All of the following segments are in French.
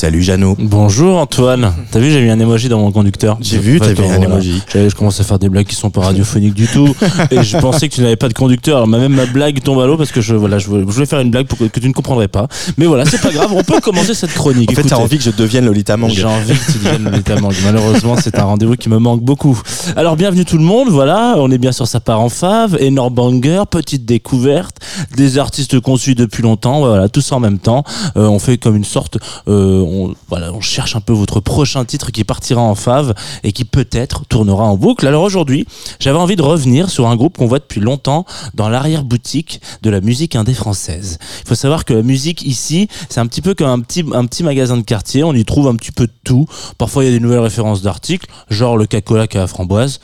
Salut Jeannot. Bonjour Antoine. T'as vu, j'ai mis un emoji dans mon conducteur. J'ai vu, t'as mis un emoji. Je commence à faire des blagues qui sont pas radiophoniques du tout. et je pensais que tu n'avais pas de conducteur. Alors même ma blague tombe à l'eau parce que je, voilà, je voulais faire une blague pour que, tu ne comprendrais pas. Mais voilà, c'est pas grave. On peut commencer cette chronique. En fait, t'as envie que je devienne Lolita Mang. J'ai envie que tu deviennes Lolita Mang. Malheureusement, c'est un rendez-vous qui me manque beaucoup. Alors bienvenue tout le monde. Voilà, on est bien sur sa part en fave. Énorme banger, petite découverte, des artistes qu'on suit depuis longtemps. Voilà, tout ça en même temps. Euh, on fait comme une sorte, euh, on, cherche un peu votre prochain titre qui partira en fave et qui peut-être tournera en boucle. Alors aujourd'hui, j'avais envie de revenir sur un groupe qu'on voit depuis longtemps dans l'arrière-boutique de la musique indé française. Il faut savoir que la musique ici, c'est un petit peu comme un petit, magasin de quartier. On y trouve un petit peu de tout. Parfois, il y a des nouvelles références d'articles, genre le cacola qui a la framboise.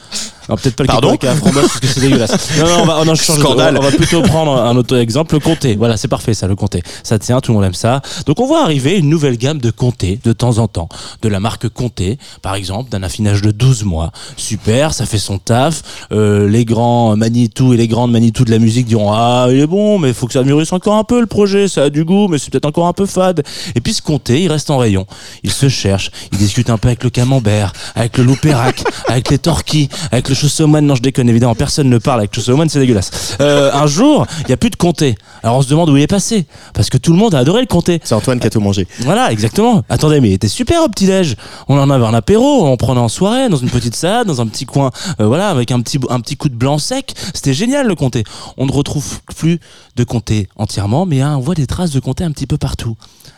Non, peut-être pas le Pardon framboise parce que c'est dégueulasse. Non, non, on va, on, on va plutôt prendre un autre exemple, le comté. Voilà, c'est parfait ça, le comté. Ça tient, tout le monde aime ça. Donc on voit arriver une nouvelle gamme de comté de temps en temps. De la marque Comté, par exemple, d'un affinage de 12 mois. Super, ça fait son taf. Euh, les grands Manitou et les grandes Manitou de la musique diront Ah, il est bon, mais il faut que ça mûrisse encore un peu le projet, ça a du goût, mais c'est peut-être encore un peu fade. Et puis ce Comté, il reste en rayon. Il se cherche, il discute un peu avec le camembert, avec le loupérac, avec les torquis, avec le chausseaumoine. Non, je déconne, évidemment, personne ne parle avec chausseaumoine, c'est dégueulasse. Euh, un jour, il n'y a plus de Comté. Alors on se demande où il est passé. Parce que tout le monde a adoré le Comté. C'est Antoine qui a tout mangé. Voilà, exactement. Attendez, mais il était super au petit-déj. On en avait un apéro, on prenait en soirée, dans une petite salade, dans un petit coin, euh, voilà, avec un petit, un petit coup de blanc sec. C'était génial le comté. On ne retrouve plus de comté entièrement, mais hein, on voit des traces de comté un petit peu partout.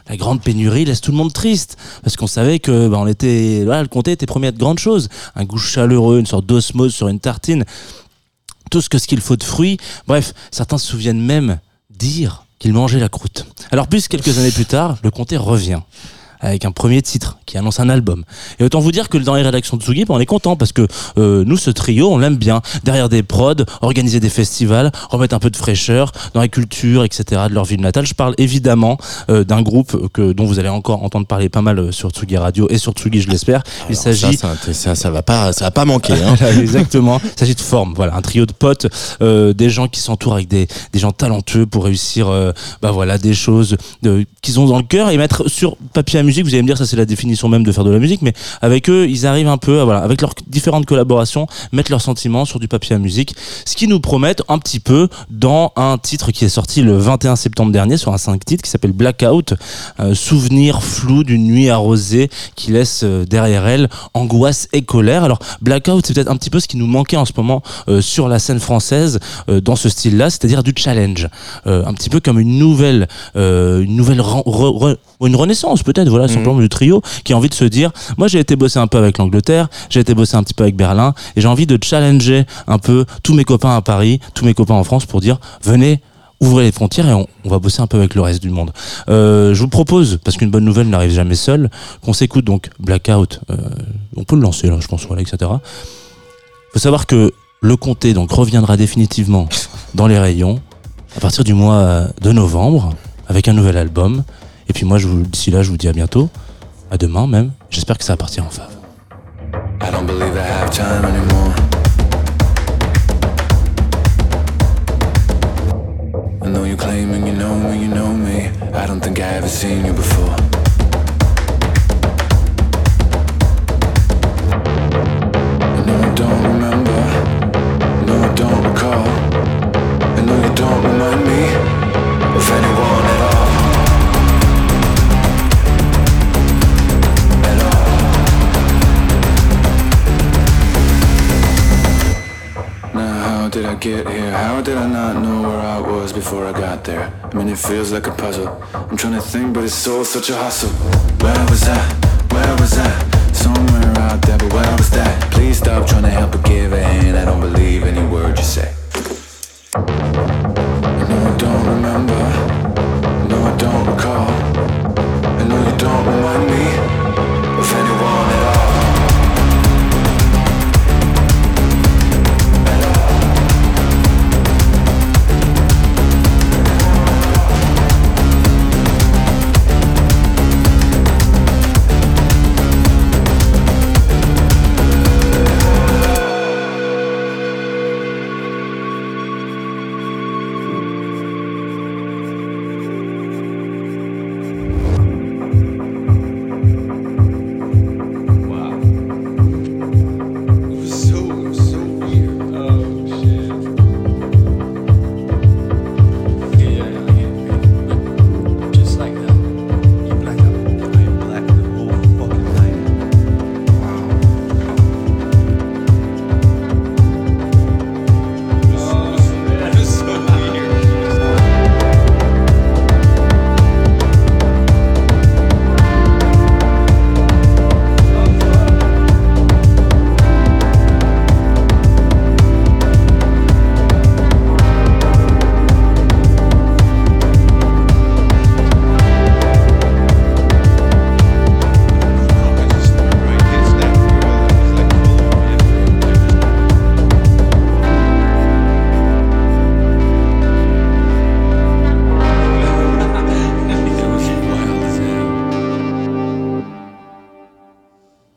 La grande pénurie laisse tout le monde triste, parce qu'on savait que bah, on était, voilà, le comté était promis à de grandes choses. Un goût chaleureux, une sorte d'osmose sur une tartine tout ce que ce qu'il faut de fruits. Bref, certains se souviennent même dire qu'il mangeait la croûte. Alors plus quelques années plus tard, le comté revient avec un premier titre qui annonce un album. Et autant vous dire que dans les rédactions de Tsugi, on est content parce que euh, nous, ce trio, on l'aime bien. Derrière des prods, organiser des festivals, remettre un peu de fraîcheur dans la culture, etc. de leur ville natale. Je parle évidemment euh, d'un groupe que dont vous allez encore entendre parler pas mal euh, sur Tsugi Radio et sur Tsugi, je l'espère. Il s'agit ça, ça, ça, va pas, ça va pas manquer. Hein. Exactement. Il s'agit de forme. Voilà, un trio de potes, des gens qui s'entourent avec des, des gens talentueux pour réussir, bah voilà, des choses qu'ils ont dans le cœur et mettre sur papier vous allez me dire, ça c'est la définition même de faire de la musique, mais avec eux, ils arrivent un peu, avec leurs différentes collaborations, mettre leurs sentiments sur du papier à musique, ce qui nous promettent un petit peu dans un titre qui est sorti le 21 septembre dernier sur un 5 titres qui s'appelle Blackout, euh, souvenir flou d'une nuit arrosée qui laisse euh, derrière elle angoisse et colère. Alors Blackout, c'est peut-être un petit peu ce qui nous manquait en ce moment euh, sur la scène française dans ce style-là, c'est-à-dire du challenge, un petit peu comme une nouvelle, une nouvelle une renaissance peut-être voilà, simplement mmh. du trio, qui a envie de se dire, moi j'ai été bosser un peu avec l'Angleterre, j'ai été bosser un petit peu avec Berlin, et j'ai envie de challenger un peu tous mes copains à Paris, tous mes copains en France pour dire, venez, ouvrez les frontières et on, va bosser un peu avec le reste du monde. Euh, je vous propose, parce qu'une bonne nouvelle n'arrive jamais seule, qu'on s'écoute donc Blackout. Euh, on peut le lancer là, je pense, voilà, etc. Faut savoir que le comté donc reviendra définitivement dans les rayons à partir du mois de novembre avec un nouvel album. Et puis moi, d'ici là, je vous dis à bientôt, à demain même. J'espère que ça va en fave. Did I get here? How did I not know where I was before I got there? I mean, it feels like a puzzle. I'm trying to think, but it's all such a hustle. Where was I?